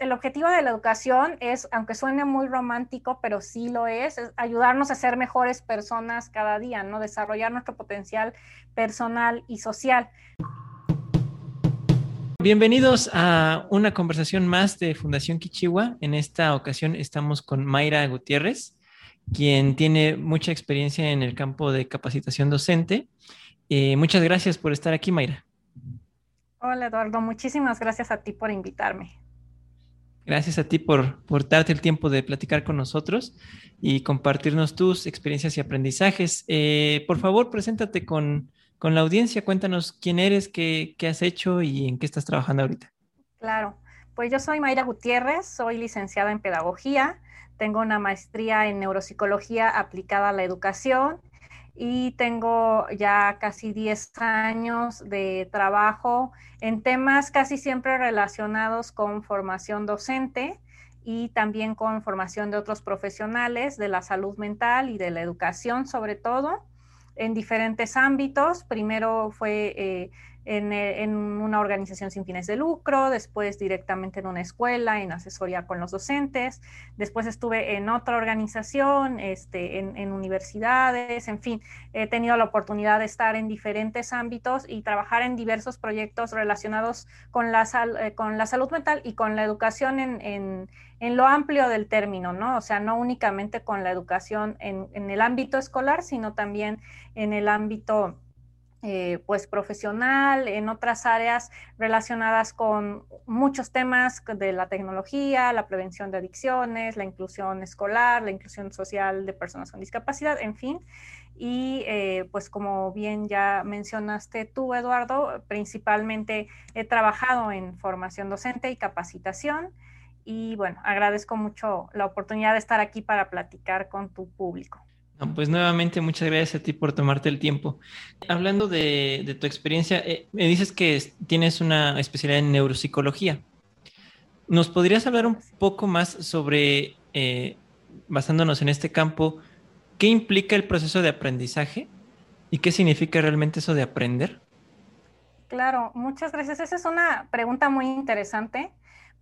el objetivo de la educación es, aunque suene muy romántico, pero sí lo es, es ayudarnos a ser mejores personas cada día, ¿no? Desarrollar nuestro potencial personal y social. Bienvenidos a una conversación más de Fundación Kichiwa. En esta ocasión estamos con Mayra Gutiérrez, quien tiene mucha experiencia en el campo de capacitación docente. Eh, muchas gracias por estar aquí, Mayra. Hola, Eduardo. Muchísimas gracias a ti por invitarme. Gracias a ti por, por darte el tiempo de platicar con nosotros y compartirnos tus experiencias y aprendizajes. Eh, por favor, preséntate con, con, la audiencia. Cuéntanos quién eres, qué, qué has hecho y en qué estás trabajando ahorita. Claro, pues yo soy Mayra Gutiérrez, soy licenciada en Pedagogía, tengo una maestría en Neuropsicología aplicada a la educación y tengo ya casi 10 años de trabajo en temas casi siempre relacionados con formación docente y también con formación de otros profesionales de la salud mental y de la educación sobre todo en diferentes ámbitos. Primero fue eh, eh, en, una organización sin fines de lucro, después directamente en una escuela, en asesoría con los docentes, después estuve en otra organización, este, en, universidades, en fin, he tenido la oportunidad de estar en diferentes ámbitos y trabajar en diversos proyectos relacionados con la, eh, con la salud mental y con la educación en, lo amplio del término, ¿no? O sea, no únicamente con la educación en el ámbito escolar, sino también en el ámbito eh, pues profesional, en otras áreas relacionadas con muchos temas de la tecnología, la prevención de adicciones, la inclusión escolar, la inclusión social de personas con discapacidad, en fin. Y eh, pues como bien ya mencionaste tú, Eduardo, principalmente he trabajado en formación docente y capacitación. Y bueno, agradezco mucho la oportunidad de estar aquí para platicar con tu público pues nuevamente muchas gracias a ti por tomarte el tiempo. Hablando de, tu experiencia, eh, me dices que tienes una especialidad en neuropsicología. ¿Nos podrías hablar un poco más sobre, eh, basándonos en este campo, qué implica el proceso de aprendizaje y qué significa realmente eso de aprender? Claro, muchas gracias. Esa es una pregunta muy interesante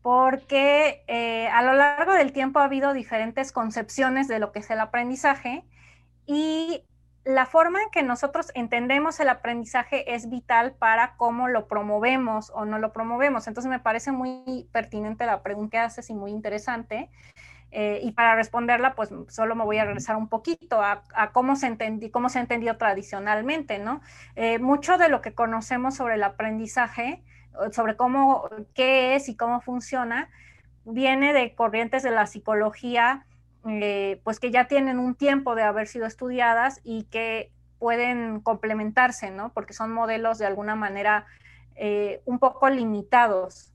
porque eh, a lo largo del tiempo ha habido diferentes concepciones de lo que es el aprendizaje y la forma en que nosotros entendemos el aprendizaje es vital para cómo lo promovemos o no lo promovemos. Entonces me parece muy pertinente la pregunta que haces y muy interesante. Eh, y para responderla, pues solo me voy a regresar un poquito a, cómo, se entendí, cómo entendido tradicionalmente, ¿no? Eh, mucho de lo que conocemos sobre el aprendizaje, sobre cómo, qué es y cómo funciona, viene de corrientes de la psicología eh, pues que ya tienen un tiempo de haber sido estudiadas y que pueden complementarse, ¿no? Porque son modelos de alguna manera eh, un poco limitados.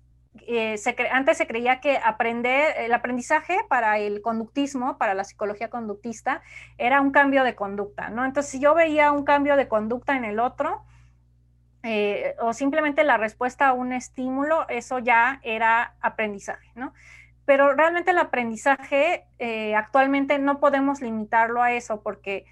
Eh, antes se creía que aprender, el aprendizaje para el conductismo, para la psicología conductista, era un cambio de conducta, ¿no? Entonces, si yo veía un cambio de conducta en el otro, o simplemente la respuesta a un estímulo, eso ya era aprendizaje, ¿no? Pero realmente el aprendizaje eh, actualmente no podemos limitarlo a eso porque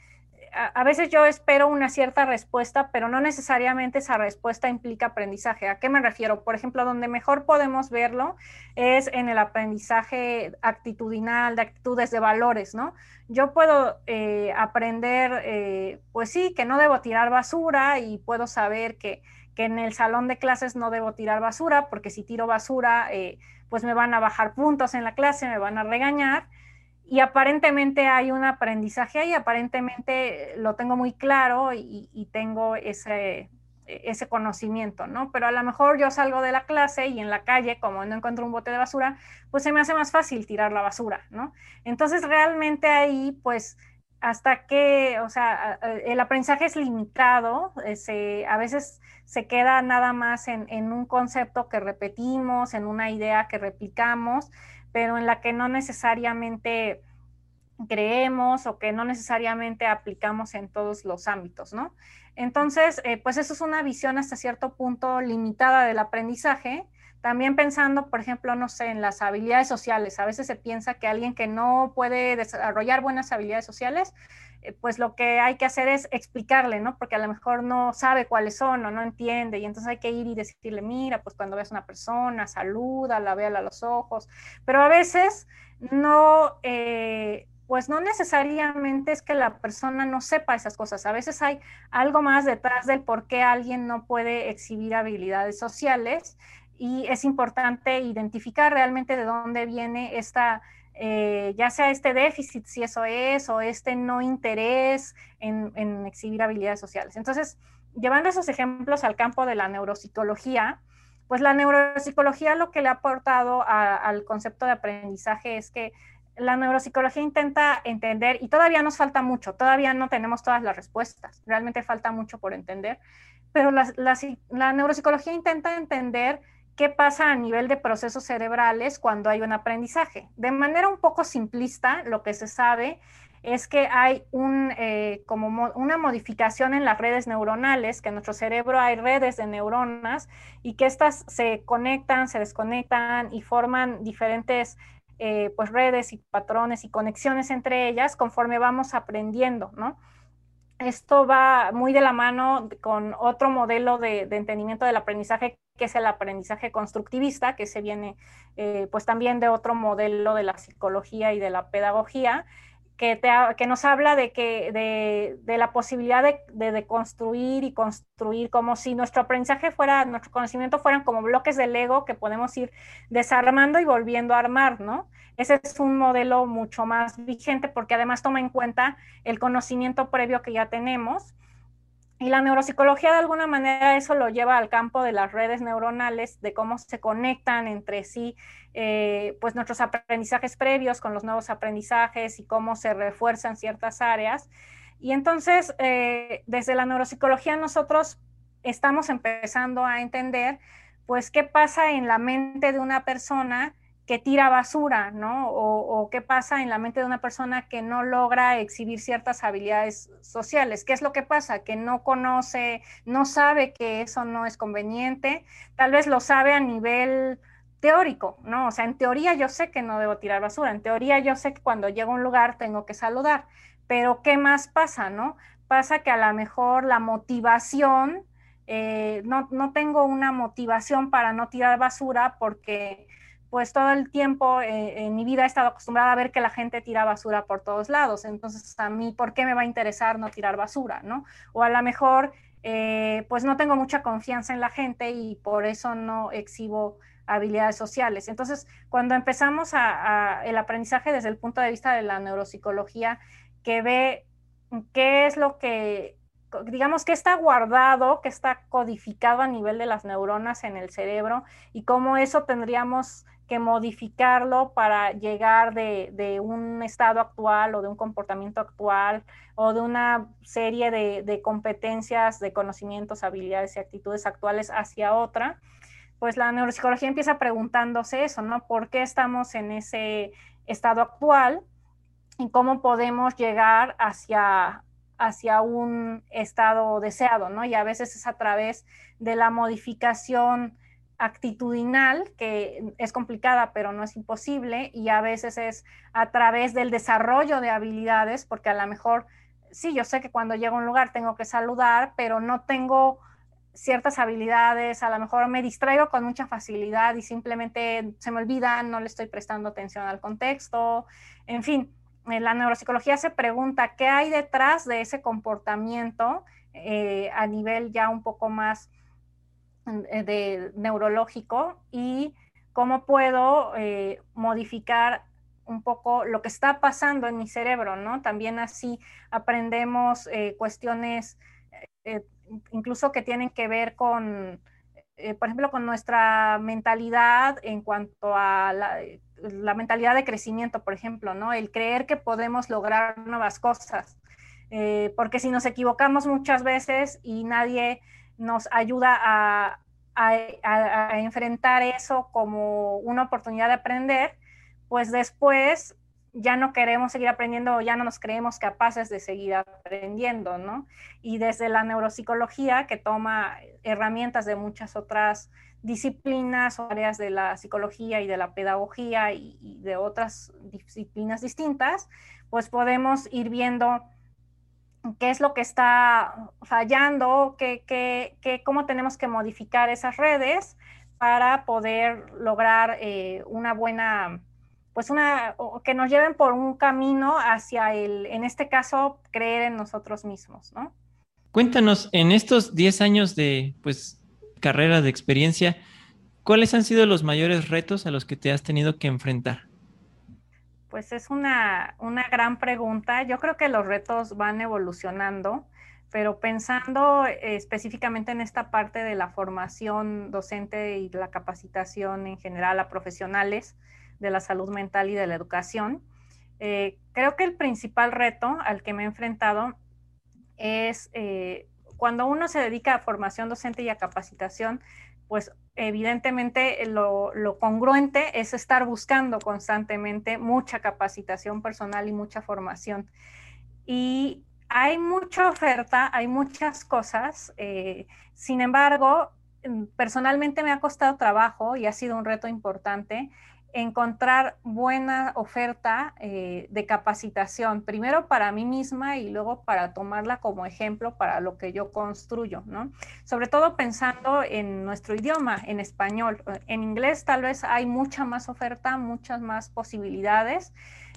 a, veces yo espero una cierta respuesta, pero no necesariamente esa respuesta implica aprendizaje. ¿A qué me refiero? Por ejemplo, donde mejor podemos verlo es en el aprendizaje actitudinal, de actitudes, de valores, ¿no? Yo puedo eh, aprender, eh, pues sí, que no debo tirar basura y puedo saber que, que, en el salón de clases no debo tirar basura, porque si tiro basura pues me van a bajar puntos en la clase, me van a regañar. Y aparentemente hay un aprendizaje ahí, aparentemente lo tengo muy claro y, tengo ese, ese conocimiento, ¿no? Pero a lo mejor yo salgo de la clase y en la calle, como no encuentro un bote de basura, pues se me hace más fácil tirar la basura, ¿no? Entonces realmente ahí, pues, hasta que, o sea, el aprendizaje es limitado, eh, a veces se queda nada más en, un concepto que repetimos, en una idea que replicamos, pero en la que no necesariamente creemos o que no necesariamente aplicamos en todos los ámbitos, ¿no? Entonces, eh, pues eso es una visión hasta cierto punto limitada del aprendizaje, También pensando, por ejemplo, no sé, en las habilidades sociales. A veces se piensa que alguien que no puede desarrollar buenas habilidades sociales, eh, pues lo que hay que hacer es explicarle, ¿no? Porque a lo mejor no sabe cuáles son o no entiende y entonces hay que ir y decirle, mira, pues cuando ves a una persona, saluda, la véala a los ojos, pero a veces no, eh, pues no necesariamente es que la persona no sepa esas cosas, a veces hay algo más detrás del por qué alguien no puede exhibir habilidades sociales y es importante identificar realmente de dónde viene esta eh, ya sea este déficit, si eso es, o este no interés en, exhibir habilidades sociales. Entonces, llevando esos ejemplos al campo de la neuropsicología, pues la neuropsicología lo que le ha aportado al concepto de aprendizaje es que la neuropsicología intenta entender, y todavía nos falta mucho, todavía no tenemos todas las respuestas, realmente falta mucho por entender, pero la neuropsicología intenta entender qué pasa a nivel de procesos cerebrales cuando hay un aprendizaje. De manera un poco simplista, lo que se sabe es que hay un, eh, como una modificación en las redes neuronales, que en nuestro cerebro hay redes de neuronas y que estas se conectan, se desconectan y forman diferentes eh, pues redes y patrones y conexiones entre ellas conforme vamos aprendiendo, ¿no? Esto va muy de la mano con otro modelo de, de entendimiento del aprendizaje que es el aprendizaje constructivista, que se viene eh, pues también de otro modelo de la psicología y de la pedagogía, que, que nos habla de, que, de, la posibilidad de, de, construir y construir como si nuestro aprendizaje fuera, nuestro conocimiento fueran como bloques de Lego que podemos ir desarmando y volviendo a armar, ¿no? Ese es un modelo mucho más vigente porque además toma en cuenta el conocimiento previo que ya tenemos y la neuropsicología de alguna manera eso lo lleva al campo de las redes neuronales, de cómo se conectan entre sí, eh, pues nuestros aprendizajes previos con los nuevos aprendizajes y cómo se refuerzan ciertas áreas. Y entonces, eh, desde la neuropsicología nosotros estamos empezando a entender, pues, qué pasa en la mente de una persona que tira basura, ¿no? O, qué pasa en la mente de una persona que no logra exhibir ciertas habilidades sociales. ¿Qué es lo que pasa? Que no conoce, no sabe que eso no es conveniente, tal vez lo sabe a nivel teórico, ¿no? O sea, en teoría yo sé que no debo tirar basura, en teoría yo sé que cuando llego a un lugar tengo que saludar, pero ¿qué más pasa, no? Pasa que a lo mejor la motivación, eh, no, no tengo una motivación para no tirar basura porque pues todo el tiempo eh, en mi vida he estado acostumbrada a ver que la gente tira basura por todos lados. Entonces, a mí, ¿por qué me va a interesar no tirar basura? ¿no? O a lo mejor, eh, pues no tengo mucha confianza en la gente y por eso no exhibo habilidades sociales. Entonces, cuando empezamos a, el aprendizaje desde el punto de vista de la neuropsicología, que ve qué es lo que, digamos, que está guardado, que está codificado a nivel de las neuronas en el cerebro y cómo eso tendríamos que modificarlo para llegar de, un estado actual o de un comportamiento actual o de una serie de, competencias, de conocimientos, habilidades y actitudes actuales hacia otra, pues la neuropsicología empieza preguntándose eso, ¿no? ¿Por qué estamos en ese estado actual y cómo podemos llegar hacia, hacia un estado deseado, ¿no? Y a veces es a través de la modificación actitudinal, que es complicada, pero no es imposible, y a veces es a través del desarrollo de habilidades, porque a lo mejor, sí, yo sé que cuando llego a un lugar tengo que saludar, pero no tengo ciertas habilidades, a lo mejor me distraigo con mucha facilidad y simplemente se me olvida, no le estoy prestando atención al contexto, en fin, la neuropsicología se pregunta qué hay detrás de ese comportamiento eh, a nivel ya un poco más eh, de neurológico y cómo puedo eh, modificar un poco lo que está pasando en mi cerebro, ¿no? También así aprendemos eh, cuestiones incluso que tienen que ver con, por ejemplo, con nuestra mentalidad en cuanto a la, la, mentalidad de crecimiento, por ejemplo, ¿no? El creer que podemos lograr nuevas cosas. porque si nos equivocamos muchas veces y nadie nos ayuda a, enfrentar eso como una oportunidad de aprender, pues después ya no queremos seguir aprendiendo ya no nos creemos capaces de seguir aprendiendo, ¿no? Y desde la neuropsicología, que toma herramientas de muchas otras disciplinas o áreas de la psicología y de la pedagogía y, de otras disciplinas distintas, pues podemos ir viendo qué es lo que está fallando, qué, cómo tenemos que modificar esas redes para poder lograr eh, una buena, pues una, que nos lleven por un camino hacia el, en este caso, creer en nosotros mismos, ¿no? Cuéntanos, en estos 10 años de, pues, carrera de experiencia, ¿cuáles han sido los mayores retos a los que te has tenido que enfrentar? Pues es una, gran pregunta. Yo creo que los retos van evolucionando, pero pensando específicamente en esta parte de la formación docente y la capacitación en general a profesionales de la salud mental y de la educación, eh, creo que el principal reto al que me he enfrentado es eh, cuando uno se dedica a formación docente y a capacitación, pues evidentemente lo, congruente es estar buscando constantemente mucha capacitación personal y mucha formación. Y hay mucha oferta, hay muchas cosas, eh, sin embargo, personalmente me ha costado trabajo y ha sido un reto importante encontrar buena oferta eh, de capacitación, primero para mí misma y luego para tomarla como ejemplo para lo que yo construyo, ¿no? Sobre todo pensando en nuestro idioma, en español. En inglés tal vez hay mucha más oferta, muchas más posibilidades,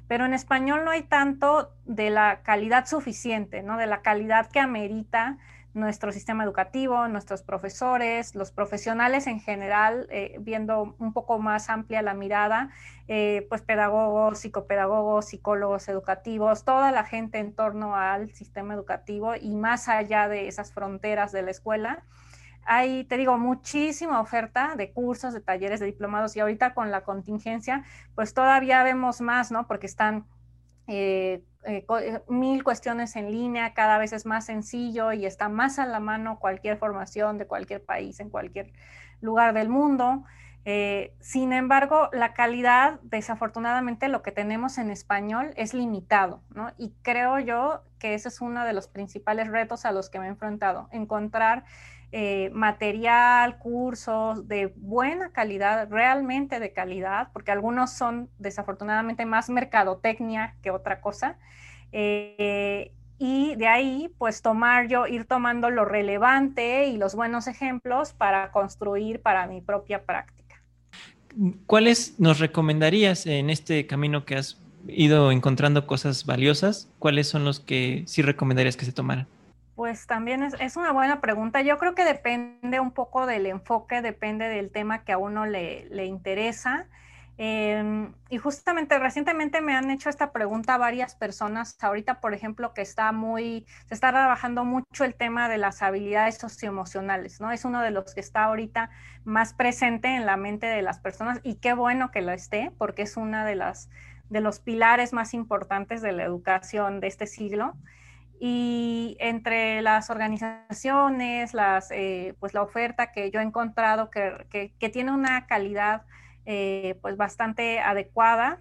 pero en español no hay tanto de la calidad suficiente, ¿no? De la calidad que amerita nuestro sistema educativo, nuestros profesores, los profesionales en general, eh, viendo un poco más amplia la mirada, eh, pues pedagogos, psicopedagogos, psicólogos educativos, toda la gente en torno al sistema educativo y más allá de esas fronteras de la escuela. Hay, te digo, muchísima oferta de cursos, de talleres, de diplomados y ahorita con la contingencia, pues todavía vemos más, ¿no? Porque están eh, eh, eh, mil cuestiones en línea, cada vez es más sencillo y está más a la mano cualquier formación de cualquier país, en cualquier lugar del mundo. sin embargo, la calidad, desafortunadamente, lo que tenemos en español es limitado, ¿no? Y creo yo que ese es uno de los principales retos a los que me he enfrentado, encontrar eh, material, cursos de buena calidad, realmente de calidad, porque algunos son desafortunadamente más mercadotecnia que otra cosa. Eh, y de ahí, pues tomar yo, ir tomando lo relevante y los buenos ejemplos para construir para mi propia práctica. ¿Cuáles nos recomendarías en este camino que has ido encontrando cosas valiosas? ¿Cuáles son los que sí recomendarías que se tomaran? Pues también es, una buena pregunta. Yo creo que depende un poco del enfoque, depende del tema que a uno le, interesa. Em, y justamente recientemente me han hecho esta pregunta varias personas. Ahorita, por ejemplo, que está muy, se está trabajando mucho el tema de las habilidades socioemocionales, ¿no? Es uno de los que está ahorita más presente en la mente de las personas y qué bueno que lo esté, porque es una de las de los pilares más importantes de la educación de este siglo y entre las organizaciones, las, eh, pues la oferta que yo he encontrado que, que, tiene una calidad eh, pues bastante adecuada,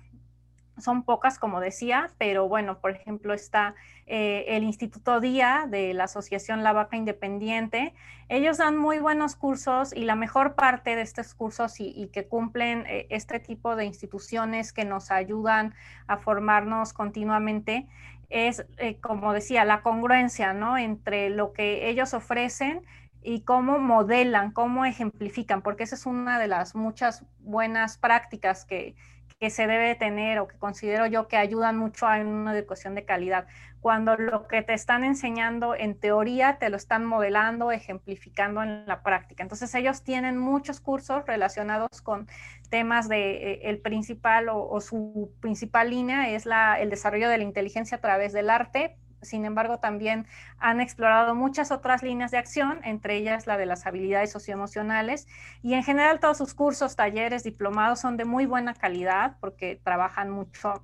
son pocas, como decía, pero bueno, por ejemplo, está eh, el Instituto Día de la Asociación La Vaca Independiente. Ellos dan muy buenos cursos y la mejor parte de estos cursos y, y que cumplen este tipo de instituciones que nos ayudan a formarnos continuamente es, eh, como decía, la congruencia, ¿no? Entre lo que ellos ofrecen y cómo modelan, cómo ejemplifican, porque esa es una de las muchas buenas prácticas que, que se debe tener o que considero yo que ayudan mucho a una educación de calidad. Cuando lo que te están enseñando en teoría te lo están modelando, ejemplificando en la práctica. Entonces ellos tienen muchos cursos relacionados con temas de eh, el principal o, su principal línea es la, el desarrollo de la inteligencia a través del arte, sin embargo, también han explorado muchas otras líneas de acción, entre ellas la de las habilidades socioemocionales. Y en general todos sus cursos, talleres, diplomados son de muy buena calidad porque trabajan mucho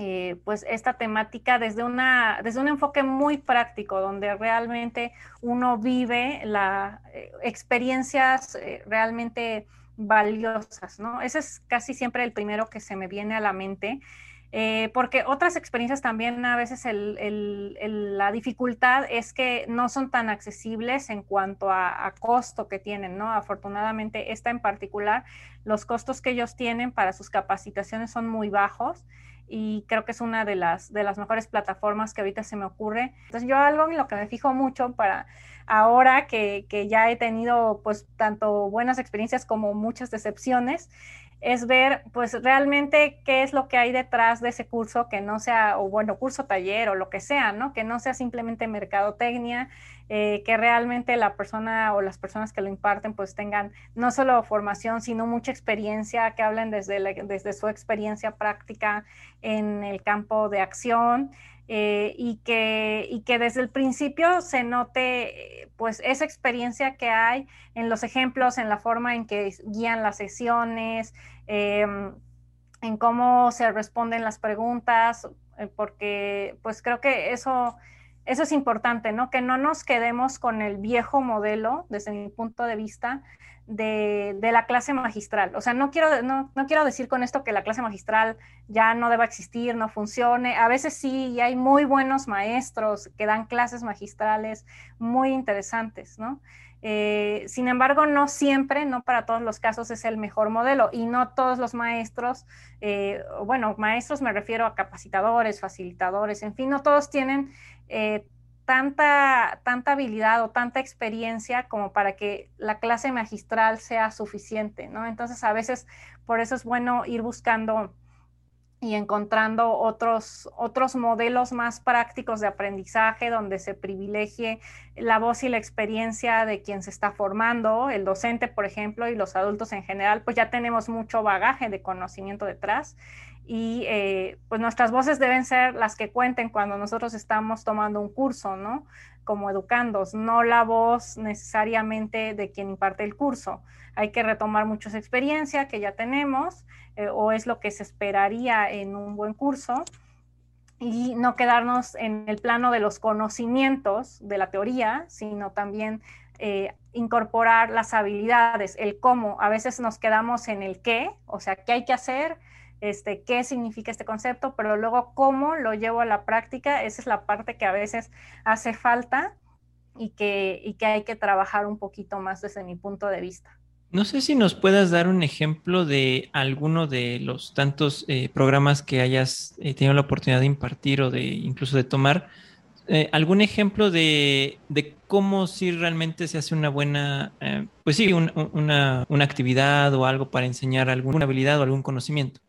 eh, pues esta temática desde, una, desde un enfoque muy práctico, donde realmente uno vive las eh, experiencias eh, realmente valiosas, ¿no? Ese es casi siempre el primero que se me viene a la mente. Eh, porque otras experiencias también a veces la dificultad es que no son tan accesibles en cuanto a, costo que tienen, ¿no? Afortunadamente, esta en particular, los costos que ellos tienen para sus capacitaciones son muy bajos y creo que es una de las, de las mejores plataformas que ahorita se me ocurre. Entonces yo algo en lo que me fijo mucho para ahora que, que ya he tenido pues tanto buenas experiencias como muchas decepciones, es ver pues realmente qué es lo que hay detrás de ese curso, que no sea, o bueno, curso taller o lo que sea, ¿no? Que no sea simplemente mercadotecnia, eh, que realmente la persona o las personas que lo imparten pues tengan no solo formación, sino mucha experiencia, que hablen desde, desde su experiencia práctica en el campo de acción. Eh, y, que, y que desde el principio se note pues esa experiencia que hay en los ejemplos, en la forma en que guían las sesiones, em, en cómo se responden las preguntas, eh, porque pues creo que eso, eso es importante, ¿no? Que no nos quedemos con el viejo modelo, desde mi punto de vista, de, la clase magistral. O sea, no quiero, no, quiero decir con esto que la clase magistral ya no deba existir, no funcione. A veces sí, y hay muy buenos maestros que dan clases magistrales muy interesantes, ¿no? Eh, sin embargo, no siempre, no para todos los casos es el mejor modelo y no todos los maestros, eh, bueno, maestros me refiero a capacitadores, facilitadores, en fin, no todos tienen eh, tanta, tanta habilidad o tanta experiencia como para que la clase magistral sea suficiente, ¿no? Entonces, a veces por eso es bueno ir buscando y encontrando otros, otros modelos más prácticos de aprendizaje donde se privilegie la voz y la experiencia de quien se está formando, el docente, por ejemplo, y los adultos en general, pues ya tenemos mucho bagaje de conocimiento detrás y eh, pues nuestras voces deben ser las que cuenten cuando nosotros estamos tomando un curso, ¿no? Como educandos, no la voz necesariamente de quien imparte el curso. Hay que retomar muchas experiencias que ya tenemos eh, o es lo que se esperaría en un buen curso y no quedarnos en el plano de los conocimientos de la teoría, sino también eh, incorporar las habilidades, el cómo. A veces nos quedamos en el qué, o sea, qué hay que hacer, este, qué significa este concepto, pero luego cómo lo llevo a la práctica, esa es la parte que a veces hace falta y que, y que hay que trabajar un poquito más desde mi punto de vista. No sé si nos puedas dar un ejemplo de alguno de los tantos eh, programas que hayas eh, tenido la oportunidad de impartir o de incluso de tomar. Eh, ¿Algún ejemplo de, de, cómo si realmente se hace una buena, pues sí, una, una, actividad o algo para enseñar alguna habilidad o algún conocimiento?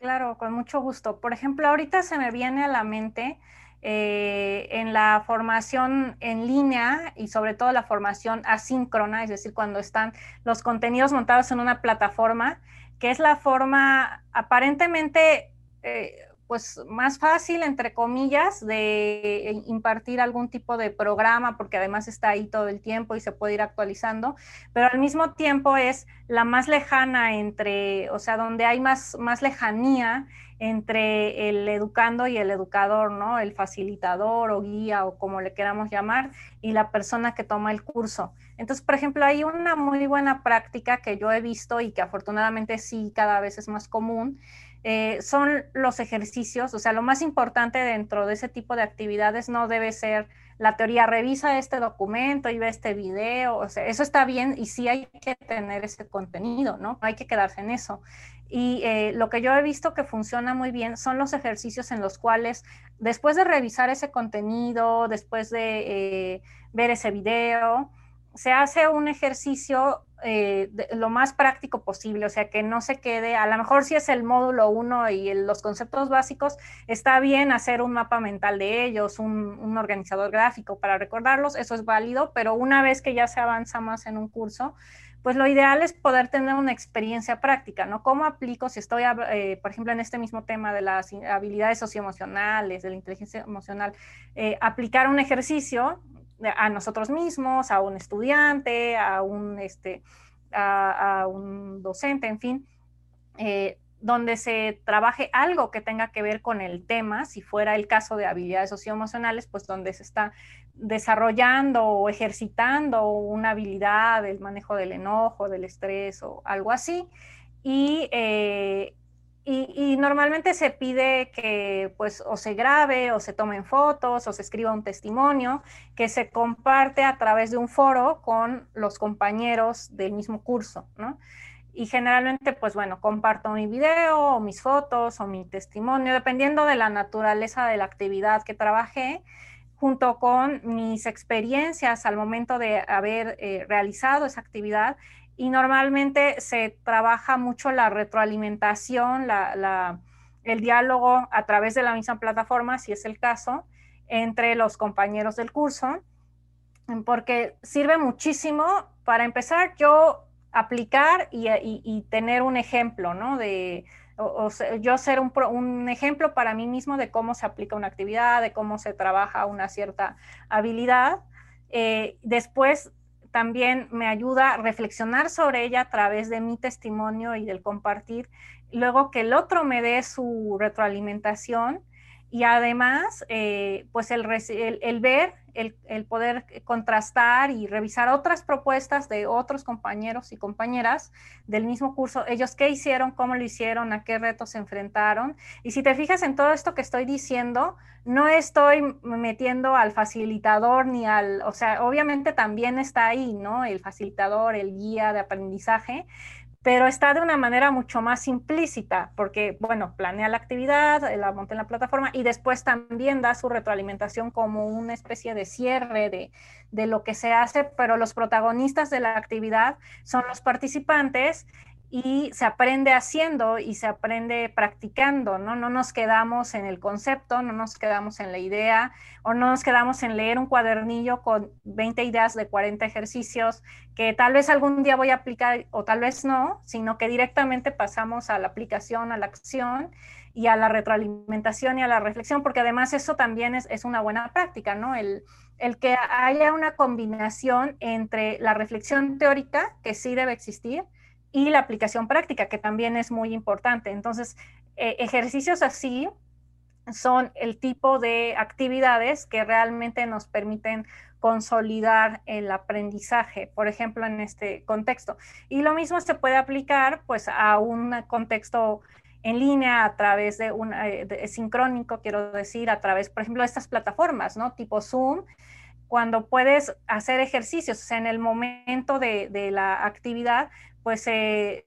Claro, con mucho gusto. Por ejemplo, ahorita se me viene a la mente eh, en la formación en línea y sobre todo la formación asíncrona, es decir, cuando están los contenidos montados en una plataforma, que es la forma aparentemente eh, pues más fácil, entre comillas, de impartir algún tipo de programa, porque además está ahí todo el tiempo y se puede ir actualizando, pero al mismo tiempo es la más lejana entre, o sea, donde hay más, más lejanía entre el educando y el educador, ¿no? El facilitador o guía o como le queramos llamar, y la persona que toma el curso. Entonces, por ejemplo, hay una muy buena práctica que yo he visto y que afortunadamente sí cada vez es más común, eh, son los ejercicios, o sea, lo más importante dentro de ese tipo de actividades no debe ser la teoría, revisa este documento y ve este video, o sea, eso está bien y sí hay que tener ese contenido, ¿no? Hay que quedarse en eso. Y eh, lo que yo he visto que funciona muy bien son los ejercicios en los cuales después de revisar ese contenido, después de eh, ver ese video, se hace un ejercicio eh, lo más práctico posible, o sea, que no se quede, a lo mejor si es el módulo 1 y los conceptos básicos, está bien hacer un mapa mental de ellos, un, organizador gráfico para recordarlos, eso es válido, pero una vez que ya se avanza más en un curso, pues lo ideal es poder tener una experiencia práctica, ¿no? ¿Cómo aplico si estoy, eh, por ejemplo, en este mismo tema de las habilidades socioemocionales, de la inteligencia emocional, eh, aplicar un ejercicio a nosotros mismos, a un estudiante, a un, este, a, un docente, en fin, eh, donde se trabaje algo que tenga que ver con el tema, si fuera el caso de habilidades socioemocionales, pues donde se está desarrollando o ejercitando una habilidad del manejo del enojo, del estrés o algo así. Y, eh, y, normalmente se pide que pues o se grabe o se tomen fotos o se escriba un testimonio que se comparte a través de un foro con los compañeros del mismo curso, ¿no? Y generalmente, pues bueno, comparto mi video o mis fotos o mi testimonio, dependiendo de la naturaleza de la actividad que trabajé, junto con mis experiencias al momento de haber eh, realizado esa actividad y normalmente se trabaja mucho la retroalimentación, el diálogo a través de la misma plataforma, si es el caso, entre los compañeros del curso, porque sirve muchísimo para empezar yo aplicar y, tener un ejemplo, ¿no? De, yo ser un, ejemplo para mí mismo de cómo se aplica una actividad, de cómo se trabaja una cierta habilidad. Eh, después también me ayuda a reflexionar sobre ella a través de mi testimonio y del compartir. Luego que el otro me dé su retroalimentación y además, eh, pues el, el, ver, el, poder contrastar y revisar otras propuestas de otros compañeros y compañeras del mismo curso, ellos qué hicieron, cómo lo hicieron, a qué retos se enfrentaron. Y si te fijas en todo esto que estoy diciendo, no estoy metiendo al facilitador ni al, o sea, obviamente también está ahí, ¿no? El facilitador, el guía de aprendizaje, pero está de una manera mucho más implícita, porque, bueno, planea la actividad, la monta en la plataforma y después también da su retroalimentación como una especie de cierre de, de lo que se hace, pero los protagonistas de la actividad son los participantes y se aprende haciendo y se aprende practicando, ¿no? No nos quedamos en el concepto, no nos quedamos en la idea o no nos quedamos en leer un cuadernillo con 20 ideas de 40 ejercicios que tal vez algún día voy a aplicar o tal vez no, sino que directamente pasamos a la aplicación, a la acción y a la retroalimentación y a la reflexión, porque además eso también es, es una buena práctica, ¿no? El, el que haya una combinación entre la reflexión teórica, que sí debe existir, y la aplicación práctica, que también es muy importante. Entonces, eh, ejercicios así son el tipo de actividades que realmente nos permiten consolidar el aprendizaje, por ejemplo, en este contexto. Y lo mismo se puede aplicar pues a un contexto en línea a través de un eh, sincrónico, quiero decir, a través, por ejemplo, de estas plataformas, ¿no? Tipo Zoom, cuando puedes hacer ejercicios, o sea, en el momento de, de la actividad, pues se,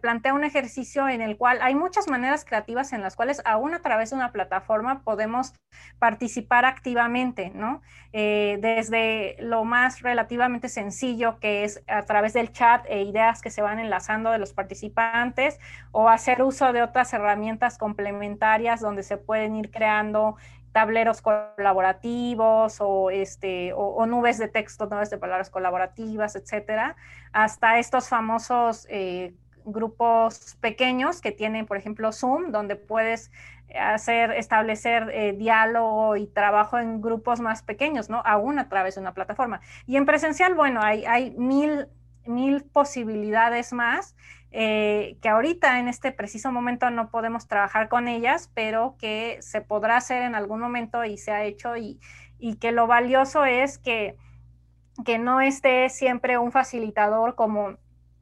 plantea un ejercicio en el cual hay muchas maneras creativas en las cuales aún a través de una plataforma podemos participar activamente, ¿no? Eh, desde lo más relativamente sencillo que es a través del chat e ideas que se van enlazando de los participantes o hacer uso de otras herramientas complementarias donde se pueden ir creando tableros colaborativos o, este, o, nubes de texto, nubes de palabras colaborativas, etcétera, hasta estos famosos eh, grupos pequeños que tienen, por ejemplo, Zoom, donde puedes hacer, establecer eh, diálogo y trabajo en grupos más pequeños, ¿no? Aún a través de una plataforma. Y en presencial, bueno, hay, hay mil, mil posibilidades más eh, que ahorita en este preciso momento no podemos trabajar con ellas, pero que se podrá hacer en algún momento y se ha hecho y, que lo valioso es que, que no esté siempre un facilitador como,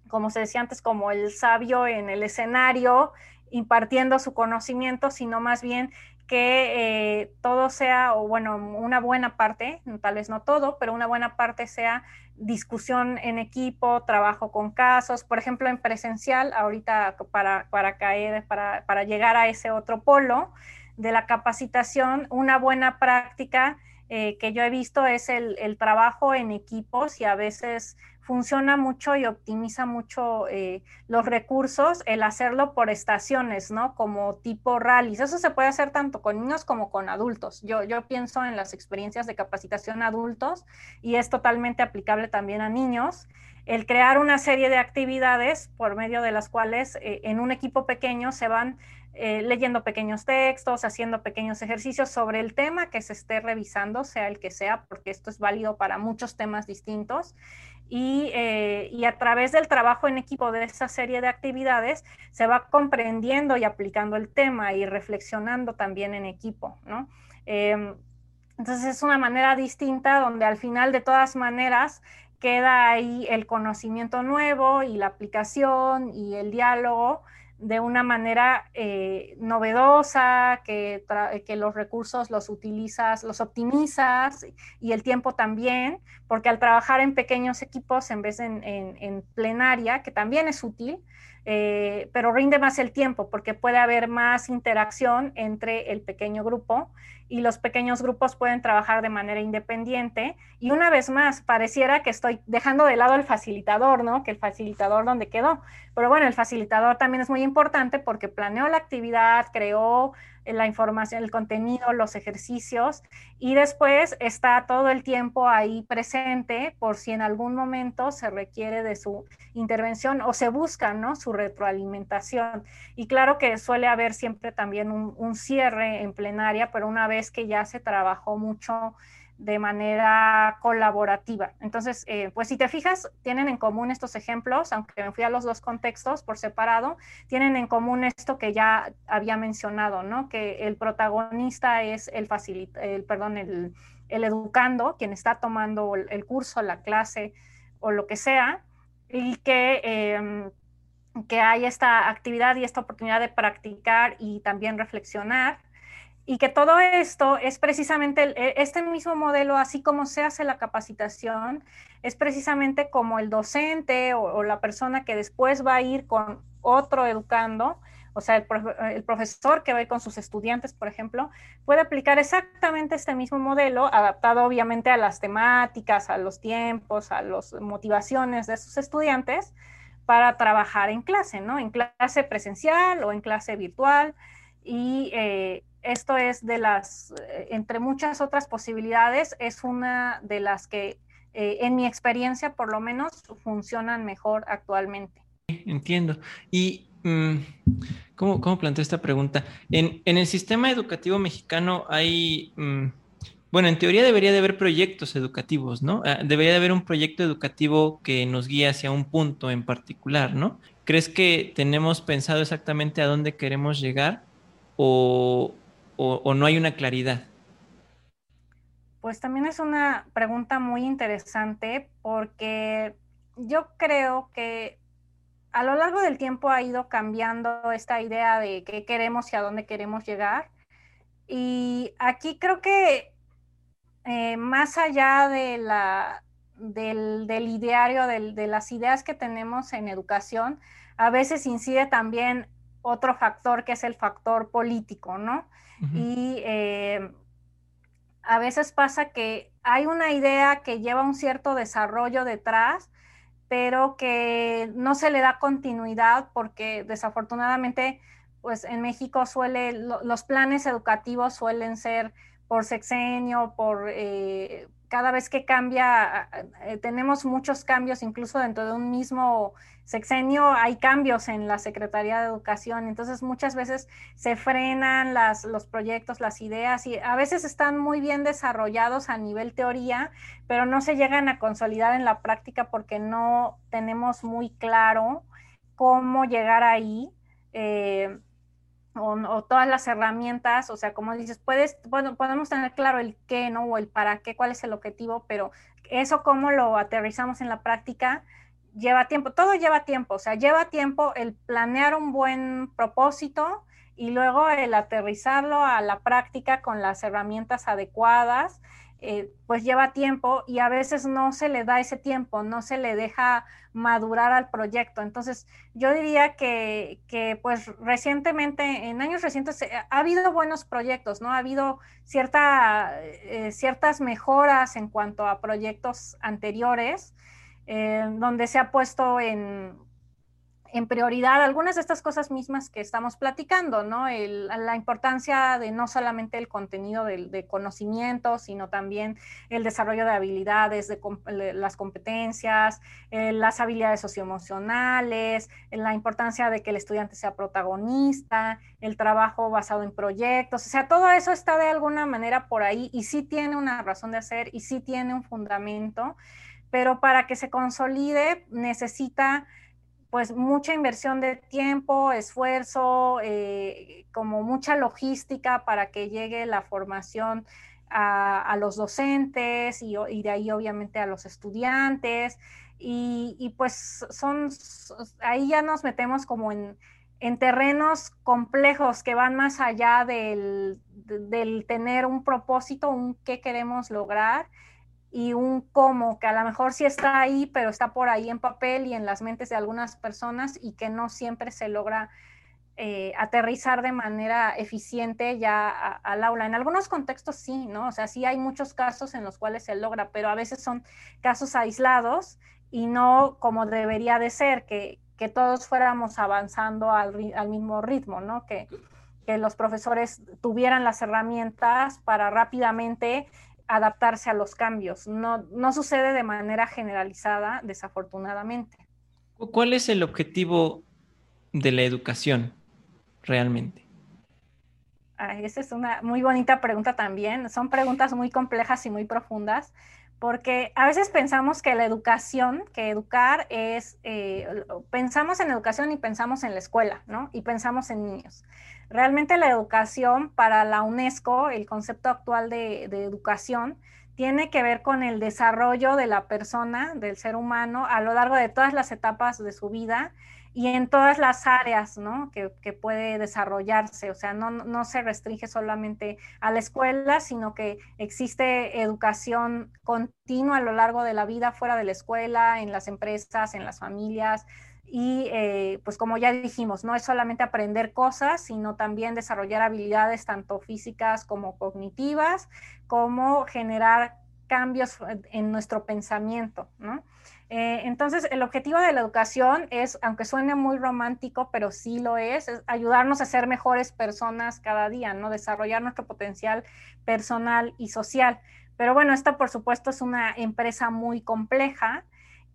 como se decía antes, como el sabio en el escenario impartiendo su conocimiento, sino más bien que eh, todo sea, o bueno, una buena parte, tal vez no todo, pero una buena parte sea discusión en equipo, trabajo con casos, por ejemplo, en presencial, ahorita para, para caer, para, para llegar a ese otro polo de la capacitación, una buena práctica eh, que yo he visto es el, el, trabajo en equipos y a veces funciona mucho y optimiza mucho eh, los recursos el hacerlo por estaciones, ¿no? Como tipo rallies. Eso se puede hacer tanto con niños como con adultos. Yo, yo pienso en las experiencias de capacitación adultos y es totalmente aplicable también a niños. El crear una serie de actividades por medio de las cuales eh, en un equipo pequeño se van eh, leyendo pequeños textos, haciendo pequeños ejercicios sobre el tema que se esté revisando, sea el que sea, porque esto es válido para muchos temas distintos. Eh, y, a través del trabajo en equipo de esa serie de actividades se va comprendiendo y aplicando el tema y reflexionando también en equipo, ¿no? Em, entonces es una manera distinta donde al final de todas maneras queda ahí el conocimiento nuevo y la aplicación y el diálogo de una manera eh, novedosa, que, que, los recursos los utilizas, los optimizas y el tiempo también, porque al trabajar en pequeños equipos en vez de en plenaria, que también es útil, eh, pero rinde más el tiempo porque puede haber más interacción entre el pequeño grupo y los pequeños grupos pueden trabajar de manera independiente. Y una vez más, pareciera que estoy dejando de lado el facilitador, ¿no? Que el facilitador donde quedó. Pero bueno, el facilitador también es muy importante porque planeó la actividad, creó la información, el contenido, los ejercicios y después está todo el tiempo ahí presente por si en algún momento se requiere de su intervención o se busca, ¿no? Su retroalimentación. Y claro que suele haber siempre también un, un cierre en plenaria, pero una vez que ya se trabajó mucho de manera colaborativa. Entonces, eh, pues si te fijas, tienen en común estos ejemplos, aunque me fui a los dos contextos por separado, tienen en común esto que ya había mencionado, ¿no? Que el protagonista es el facilita, el, perdón, el, educando, quien está tomando el, curso, la clase o lo que sea, y que, em, que hay esta actividad y esta oportunidad de practicar y también reflexionar y que todo esto es precisamente e, este mismo modelo, así como se hace la capacitación, es precisamente como el docente o, la persona que después va a ir con otro educando, o sea, el, profesor que va con sus estudiantes, por ejemplo, puede aplicar exactamente este mismo modelo, adaptado obviamente a las temáticas, a los tiempos, a las motivaciones de sus estudiantes, para trabajar en clase, ¿no? En clase presencial o en clase virtual. Y eh, esto es de las, eh, entre muchas otras posibilidades, es una de las que eh, en mi experiencia por lo menos funcionan mejor actualmente. Entiendo. Y mm, ¿cómo, cómo planteo esta pregunta? En, el sistema educativo mexicano hay, mm, bueno, en teoría debería de haber proyectos educativos, ¿no? Ah, debería de haber un proyecto educativo que nos guíe hacia un punto en particular, ¿no? ¿Crees que tenemos pensado exactamente a dónde queremos llegar? O, o, no hay una claridad? Pues también es una pregunta muy interesante porque yo creo que a lo largo del tiempo ha ido cambiando esta idea de qué queremos y a dónde queremos llegar. Y aquí creo que eh, más allá de la, del, del ideario, de las ideas que tenemos en educación, a veces incide también otro factor que es el factor político, ¿no? Y eh, a veces pasa que hay una idea que lleva un cierto desarrollo detrás, pero que no se le da continuidad porque desafortunadamente, pues en México suele, los planes educativos suelen ser por sexenio, por eh, cada vez que cambia, eh, tenemos muchos cambios, incluso dentro de un mismo sexenio hay cambios en la Secretaría de Educación, entonces muchas veces se frenan los proyectos, las ideas y a veces están muy bien desarrollados a nivel teoría, pero no se llegan a consolidar en la práctica porque no tenemos muy claro cómo llegar ahí. Eh, o, todas las herramientas, o sea, como dices, puedes, bueno, podemos tener claro el qué, ¿no? O el para qué, cuál es el objetivo, pero eso cómo lo aterrizamos en la práctica lleva tiempo, todo lleva tiempo, o sea, lleva tiempo el planear un buen propósito y luego el aterrizarlo a la práctica con las herramientas adecuadas eh, pues lleva tiempo y a veces no se le da ese tiempo, no se le deja madurar al proyecto. Entonces, yo diría que, pues recientemente, en años recientes, eh, ha habido buenos proyectos, ¿no? Ha habido cierta, eh, ciertas mejoras en cuanto a proyectos anteriores, donde se ha puesto en, en prioridad algunas de estas cosas mismas que estamos platicando, ¿no? la importancia de no solamente el contenido de, conocimiento, sino también el desarrollo de habilidades, de las competencias, eh, las habilidades socioemocionales, la importancia de que el estudiante sea protagonista, el trabajo basado en proyectos, o sea, todo eso está de alguna manera por ahí y sí tiene una razón de hacer y sí tiene un fundamento, pero para que se consolide necesita pues mucha inversión de tiempo, esfuerzo, eh, como mucha logística para que llegue la formación a, los docentes y, de ahí obviamente a los estudiantes. Y, pues son, ahí ya nos metemos como en, en terrenos complejos que van más allá del, del tener un propósito, un qué queremos lograr y un cómo, que a lo mejor sí está ahí, pero está por ahí en papel y en las mentes de algunas personas y que no siempre se logra eh, aterrizar de manera eficiente ya al aula. En algunos contextos sí, ¿no? O sea, sí hay muchos casos en los cuales se logra, pero a veces son casos aislados y no como debería de ser, que, que todos fuéramos avanzando al, al mismo ritmo, ¿no? Que, que los profesores tuvieran las herramientas para rápidamente adaptarse a los cambios. No, no sucede de manera generalizada, desafortunadamente. ¿Cuál es el objetivo de la educación realmente? esa es una muy bonita pregunta también. Son preguntas muy complejas y muy profundas, porque a veces pensamos que la educación, que educar es, eh, pensamos en educación y pensamos en la escuela, ¿no? Y pensamos en niños. Realmente la educación para la UNESCO, el concepto actual de, educación, tiene que ver con el desarrollo de la persona, del ser humano, a lo largo de todas las etapas de su vida y en todas las áreas ¿no? que, puede desarrollarse. O sea, no, no, se restringe solamente a la escuela, sino que existe educación continua a lo largo de la vida fuera de la escuela, en las empresas, en las familias, y eh, pues como ya dijimos, no es solamente aprender cosas, sino también desarrollar habilidades tanto físicas como cognitivas, como generar cambios en nuestro pensamiento, ¿no? Eh, entonces, el objetivo de la educación es, aunque suene muy romántico, pero sí lo es, es ayudarnos a ser mejores personas cada día, ¿no? Desarrollar nuestro potencial personal y social. Pero bueno, esta por supuesto es una empresa muy compleja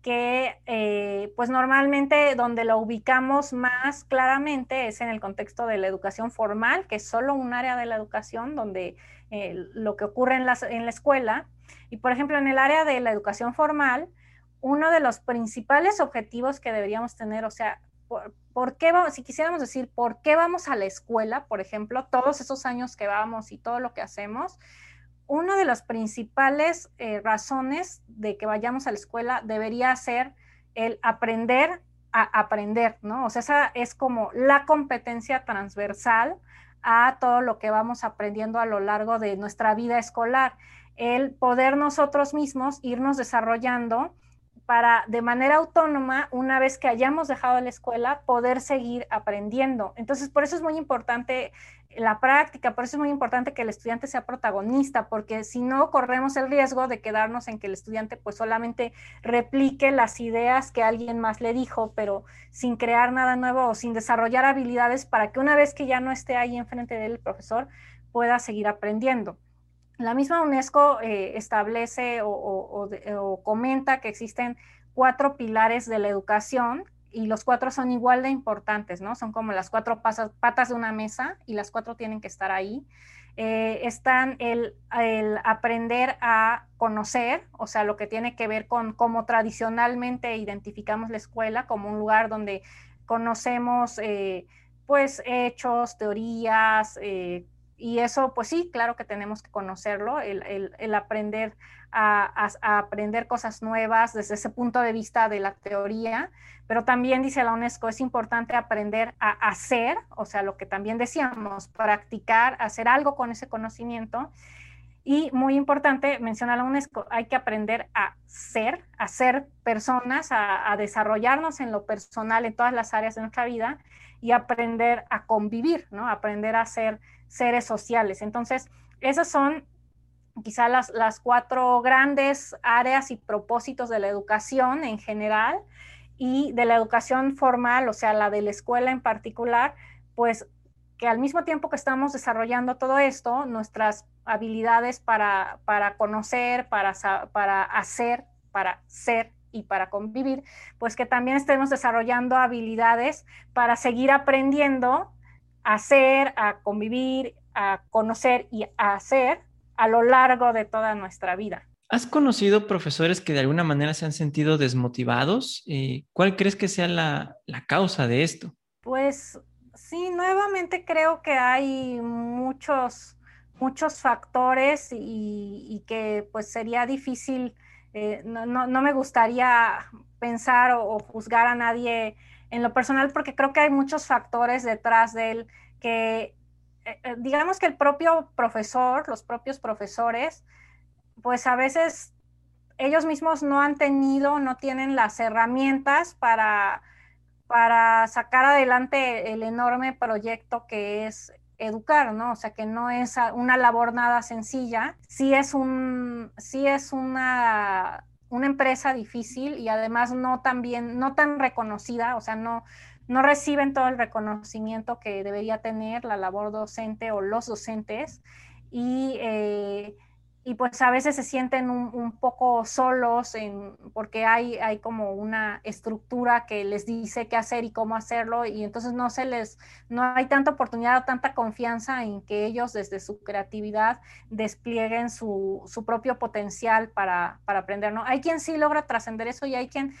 que eh, pues normalmente donde lo ubicamos más claramente es en el contexto de la educación formal, que es solo un área de la educación donde eh, lo que ocurre en la, en la escuela. Y por ejemplo, en el área de la educación formal, uno de los principales objetivos que deberíamos tener, o sea, ¿por, qué vamos, si quisiéramos decir, por qué vamos a la escuela, por ejemplo, todos esos años que vamos y todo lo que hacemos, una de las principales eh, razones de que vayamos a la escuela debería ser el aprender a aprender, ¿no? O sea, esa es como la competencia transversal a todo lo que vamos aprendiendo a lo largo de nuestra vida escolar. El poder nosotros mismos irnos desarrollando para de manera autónoma, una vez que hayamos dejado la escuela, poder seguir aprendiendo. Entonces, por eso es muy importante la práctica, por eso es muy importante que el estudiante sea protagonista, porque si no, corremos el riesgo de quedarnos en que el estudiante pues solamente replique las ideas que alguien más le dijo, pero sin crear nada nuevo o sin desarrollar habilidades para que una vez que ya no esté ahí enfrente del profesor, pueda seguir aprendiendo. La misma UNESCO eh, establece o, comenta que existen cuatro pilares de la educación y los cuatro son igual de importantes, ¿no? Son como las cuatro patas de una mesa y las cuatro tienen que estar ahí. Eh, están el, aprender a conocer, o sea, lo que tiene que ver con cómo tradicionalmente identificamos la escuela como un lugar donde conocemos, eh, pues, hechos, teorías, y eso, pues sí, claro que tenemos que conocerlo, el, aprender a, aprender cosas nuevas desde ese punto de vista de la teoría, pero también dice la UNESCO, es importante aprender a hacer, o sea, lo que también decíamos, practicar, hacer algo con ese conocimiento. Y muy importante, menciona la UNESCO, hay que aprender a ser, a ser personas, a desarrollarnos en lo personal en todas las áreas de nuestra vida y aprender a convivir, ¿no? Aprender a ser seres sociales. Entonces, esas son quizá las, las cuatro grandes áreas y propósitos de la educación en general y de la educación formal, o sea, la de la escuela en particular, pues que al mismo tiempo que estamos desarrollando todo esto, nuestras habilidades para, para conocer, para, para hacer, para ser y para convivir, pues que también estemos desarrollando habilidades para seguir aprendiendo hacer, a convivir, a conocer y a hacer a lo largo de toda nuestra vida. ¿Has conocido profesores que de alguna manera se han sentido desmotivados? Eh, ¿Cuál crees que sea la, causa de esto? Pues sí, nuevamente creo que hay muchos, muchos factores y, que pues sería difícil, eh, no, me gustaría pensar o, juzgar a nadie en lo personal porque creo que hay muchos factores detrás de él que, eh, eh, digamos que el propio profesor, los propios profesores, pues a veces ellos mismos no han tenido, no tienen las herramientas para, para sacar adelante el enorme proyecto que es educar, ¿no? O sea, que no es una labor nada sencilla, sí es un, sí es una, una empresa difícil y además no tan bien, no tan reconocida, o sea, no, no reciben todo el reconocimiento que debería tener la labor docente o los docentes y eh, y pues a veces se sienten un, poco solos en, porque hay, hay como una estructura que les dice qué hacer y cómo hacerlo y entonces no se les, no hay tanta oportunidad o tanta confianza en que ellos desde su creatividad desplieguen su, su propio potencial para, para aprender, ¿no? Hay quien sí logra trascender eso y hay quien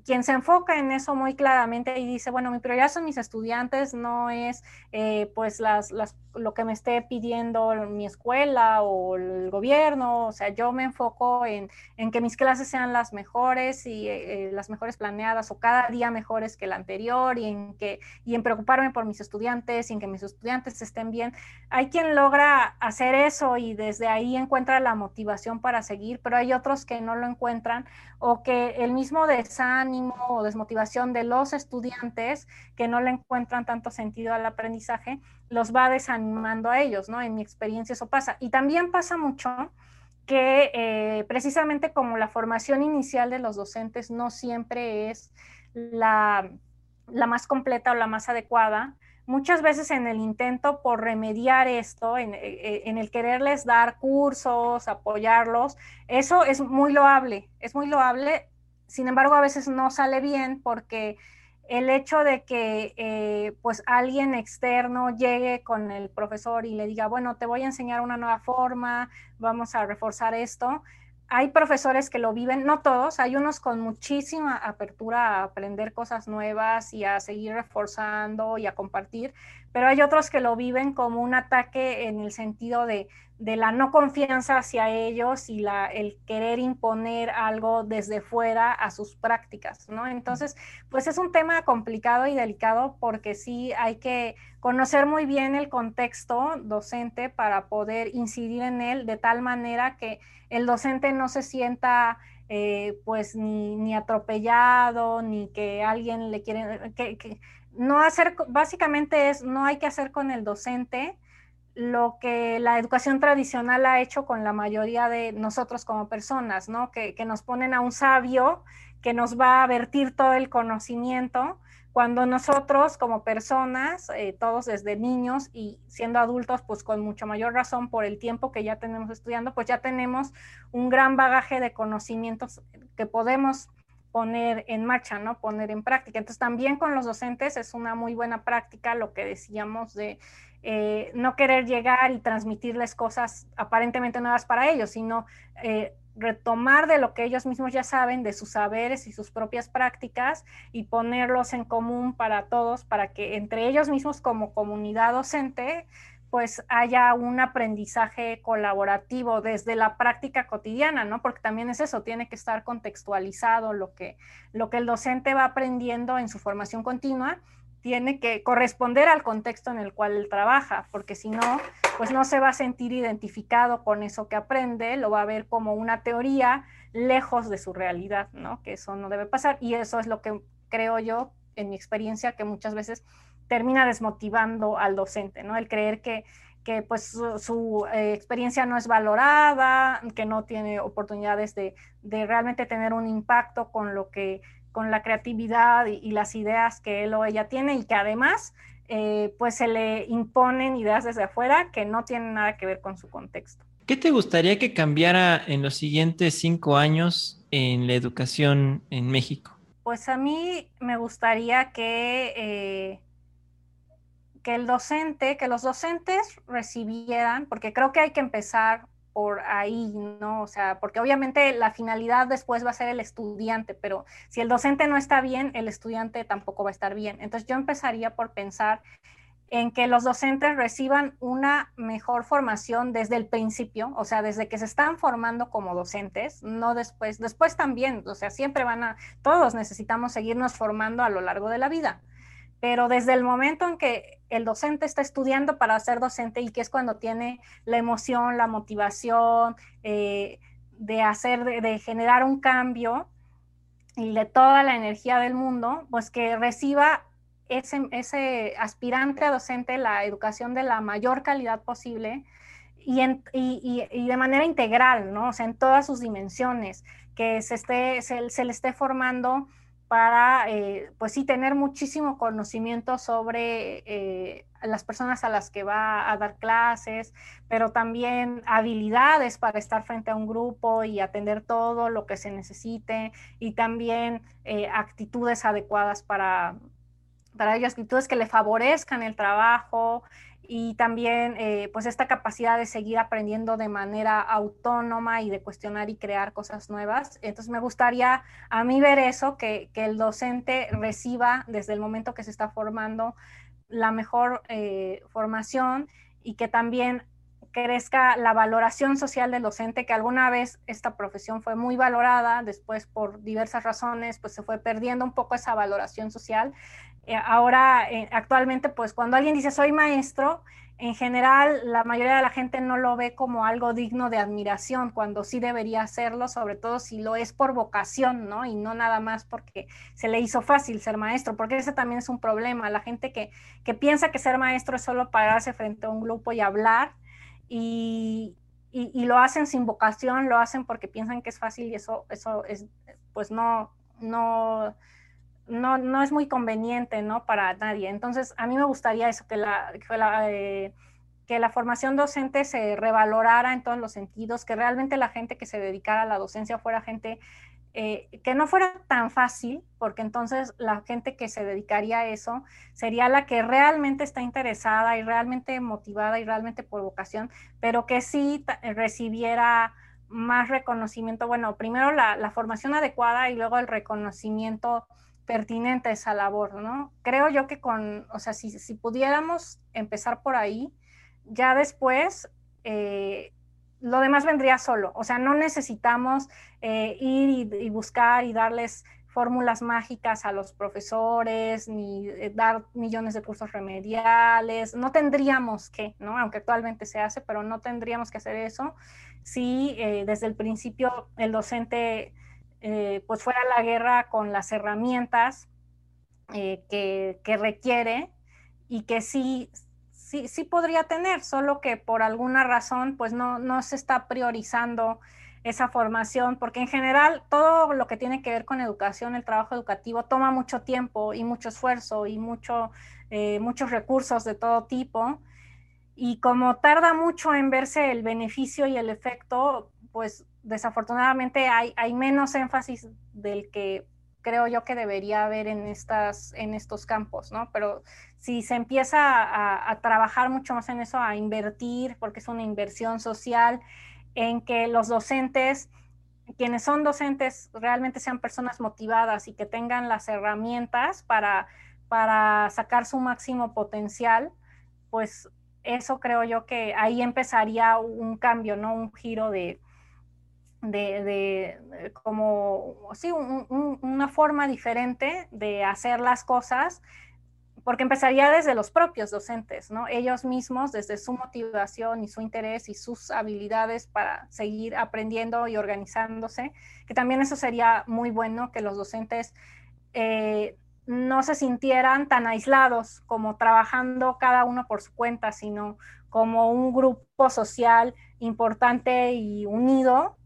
quien se enfoca en eso muy claramente y dice, bueno, mi prioridad son mis estudiantes, no es eh, pues las, las, lo que me esté pidiendo mi escuela o el gobierno, o sea, yo me enfoco en, en que mis clases sean las mejores y eh, las mejores planeadas o cada día mejores que el anterior y en, que, y en preocuparme por mis estudiantes y en que mis estudiantes estén bien. Hay quien logra hacer eso y desde ahí encuentra la motivación para seguir, pero hay otros que no lo encuentran o que el mismo desánimo o desmotivación de los estudiantes que no le encuentran tanto sentido al aprendizaje, los va desanimando a ellos, ¿no? En mi experiencia eso pasa. Y también pasa mucho que eh, precisamente como la formación inicial de los docentes no siempre es la, la más completa o la más adecuada, muchas veces en el intento por remediar esto, en, eh, en, el quererles dar cursos, apoyarlos, eso es muy loable, es muy loable sin embargo, a veces no sale bien porque el hecho de que eh, pues alguien externo llegue con el profesor y le diga, bueno, te voy a enseñar una nueva forma, vamos a reforzar esto. Hay profesores que lo viven, no todos, hay unos con muchísima apertura a aprender cosas nuevas y a seguir reforzando y a compartir, pero hay otros que lo viven como un ataque en el sentido de, de la no confianza hacia ellos y la, el querer imponer algo desde fuera a sus prácticas, ¿no? Entonces, pues es un tema complicado y delicado porque sí hay que conocer muy bien el contexto docente para poder incidir en él de tal manera que el docente no se sienta eh, pues ni, ni, atropellado, ni que alguien le quiere, no hacer, básicamente es, no hay que hacer con el docente lo que la educación tradicional ha hecho con la mayoría de nosotros como personas, ¿no? Que, nos ponen a un sabio que nos va a vertir todo el conocimiento, cuando nosotros como personas, eh, todos desde niños y siendo adultos, pues con mucho mayor razón por el tiempo que ya tenemos estudiando, pues ya tenemos un gran bagaje de conocimientos que podemos poner en marcha, ¿no? Poner en práctica. Entonces también con los docentes es una muy buena práctica lo que decíamos de eh, no querer llegar y transmitirles cosas aparentemente nuevas para ellos, sino eh, retomar de lo que ellos mismos ya saben, de sus saberes y sus propias prácticas y ponerlos en común para todos, para que entre ellos mismos como comunidad docente, pues haya un aprendizaje colaborativo desde la práctica cotidiana, ¿no? Porque también es eso, tiene que estar contextualizado lo que, lo que el docente va aprendiendo en su formación continua tiene que corresponder al contexto en el cual él trabaja, porque si no, pues no se va a sentir identificado con eso que aprende, lo va a ver como una teoría lejos de su realidad, ¿no? Que eso no debe pasar y eso es lo que creo yo, en mi experiencia, que muchas veces termina desmotivando al docente, ¿no? El creer que, que pues su, eh, experiencia no es valorada, que no tiene oportunidades de, de realmente tener un impacto con lo que con la creatividad y, las ideas que él o ella tiene y que además eh, pues se le imponen ideas desde afuera que no tienen nada que ver con su contexto. ¿Qué te gustaría que cambiara en los siguientes cinco años en la educación en México? Pues a mí me gustaría que, eh, que el docente, que los docentes recibieran, porque creo que hay que empezar por ahí, ¿no? O sea, porque obviamente la finalidad después va a ser el estudiante, pero si el docente no está bien, el estudiante tampoco va a estar bien. Entonces yo empezaría por pensar en que los docentes reciban una mejor formación desde el principio, o sea, desde que se están formando como docentes, no después, después también, o sea, siempre van a, todos necesitamos seguirnos formando a lo largo de la vida, pero desde el momento en que el docente está estudiando para ser docente y que es cuando tiene la emoción, la motivación eh, de hacer, de generar un cambio y de toda la energía del mundo, pues que reciba ese, aspirante a docente la educación de la mayor calidad posible y, de manera integral, ¿no? O sea, en todas sus dimensiones, que se, le esté formando para, eh, pues sí, tener muchísimo conocimiento sobre eh, las personas a las que va a dar clases, pero también habilidades para estar frente a un grupo y atender todo lo que se necesite, y también eh, actitudes adecuadas para, para ellos actitudes que le favorezcan el trabajo y también eh, pues esta capacidad de seguir aprendiendo de manera autónoma y de cuestionar y crear cosas nuevas. Entonces me gustaría a mí ver eso, que, el docente reciba desde el momento que se está formando la mejor eh, formación y que también crezca la valoración social del docente, que alguna vez esta profesión fue muy valorada, después por diversas razones, pues se fue perdiendo un poco esa valoración social. Eh, ahora, eh, actualmente, pues cuando alguien dice soy maestro, en general la mayoría de la gente no lo ve como algo digno de admiración, cuando sí debería hacerlo, sobre todo si lo es por vocación, ¿no? Y no nada más porque se le hizo fácil ser maestro, porque ese también es un problema. La gente que, que piensa que ser maestro es solo pararse frente a un grupo y hablar, y, y, lo hacen sin vocación, lo hacen porque piensan que es fácil y eso, eso es, pues no, no, no, no es muy conveniente, ¿no? Para nadie. Entonces, a mí me gustaría eso, que la, que la, eh, que la formación docente se revalorara en todos los sentidos, que realmente la gente que se dedicara a la docencia fuera gente eh, que no fuera tan fácil, porque entonces la gente que se dedicaría a eso sería la que realmente está interesada y realmente motivada y realmente por vocación, pero que sí recibiera más reconocimiento, bueno, primero la, formación adecuada y luego el reconocimiento pertinente esa labor, ¿no? Creo yo que con, o sea, si, si pudiéramos empezar por ahí, ya después eh, lo demás vendría solo. O sea, no necesitamos eh, ir y, buscar y darles fórmulas mágicas a los profesores, ni eh, dar millones de cursos remediales. No tendríamos que, ¿no? Aunque actualmente se hace, pero no tendríamos que hacer eso si desde el principio el docente pues fuera la guerra con las herramientas que, que requiere y que sí sí, sí podría tener, solo que por alguna razón pues no, no se está priorizando esa formación, porque en general todo lo que tiene que ver con educación, el trabajo educativo, toma mucho tiempo y mucho esfuerzo y mucho, eh, muchos recursos de todo tipo. Y como tarda mucho en verse el beneficio y el efecto, pues desafortunadamente hay, menos énfasis del que creo yo que debería haber en, estas, en estos campos, ¿no? Pero si se empieza a, trabajar mucho más en eso, a invertir, porque es una inversión social, en que los docentes, quienes son docentes, realmente sean personas motivadas y que tengan las herramientas para, para sacar su máximo potencial, pues eso creo yo que ahí empezaría un cambio, ¿no? Un giro de, de, como, sí, una forma diferente de hacer las cosas, porque empezaría desde los propios docentes, ¿no? Ellos mismos, desde su motivación y su interés y sus habilidades para seguir aprendiendo y organizándose, que también eso sería muy bueno, que los docentes eh, no se sintieran tan aislados como trabajando cada uno por su cuenta, sino como un grupo social importante y unido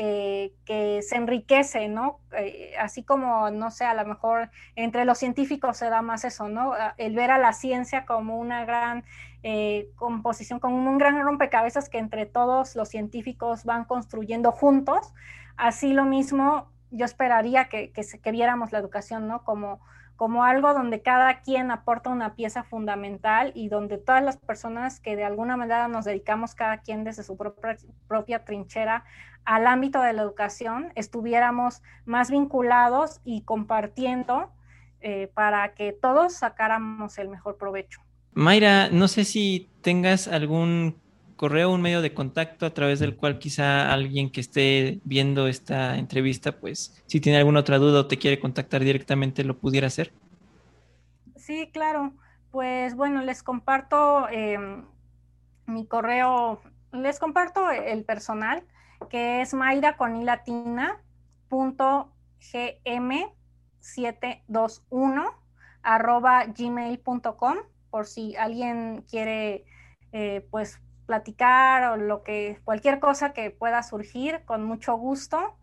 eh, que se enriquece, ¿no? Eh, así como, no sé, a lo mejor entre los científicos se da más eso, ¿no? El ver a la ciencia como una gran eh, composición, como un gran rompecabezas que entre todos los científicos van construyendo juntos. Así lo mismo yo esperaría que, que, que viéramos la educación, ¿no? Como como algo donde cada quien aporta una pieza fundamental y donde todas las personas que de alguna manera nos dedicamos cada quien desde su propia, trinchera al ámbito de la educación, estuviéramos más vinculados y compartiendo eh, para que todos sacáramos el mejor provecho. Mayra, no sé si tengas algún correo, un medio de contacto a través del cual quizá alguien que esté viendo esta entrevista, pues si tiene alguna otra duda o te quiere contactar directamente, lo pudiera hacer. Sí, claro. Pues bueno, les comparto em, mi correo, les comparto el personal, que es mayra con punto gm721 arroba gmail.com por si alguien quiere eh, pues platicar o lo que cualquier cosa que pueda surgir con mucho gusto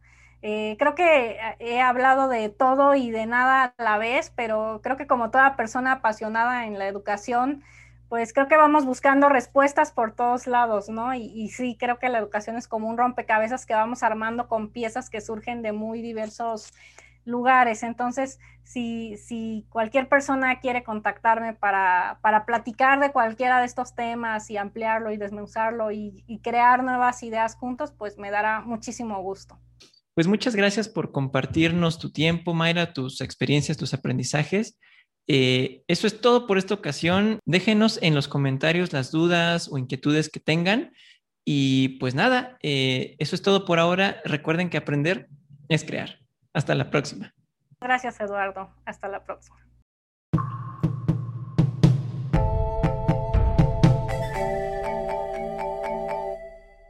eh, creo que he hablado de todo y de nada a la vez, pero creo que como toda persona apasionada en la educación, pues creo que vamos buscando respuestas por todos lados, ¿no? Y, sí, creo que la educación es como un rompecabezas que vamos armando con piezas que surgen de muy diversos lugares. Entonces, si, si cualquier persona quiere contactarme para, para, platicar de cualquiera de estos temas y ampliarlo y desmenuzarlo y crear nuevas ideas juntos, pues me dará muchísimo gusto. Pues muchas gracias por compartirnos tu tiempo, Mayra, tus experiencias, tus aprendizajes. Eh, eso es todo por esta ocasión. Déjenos en los comentarios las dudas o inquietudes que tengan. Y pues nada, eh, eso es todo por ahora. Recuerden que aprender es crear. Hasta la próxima. Gracias, Eduardo. Hasta la próxima.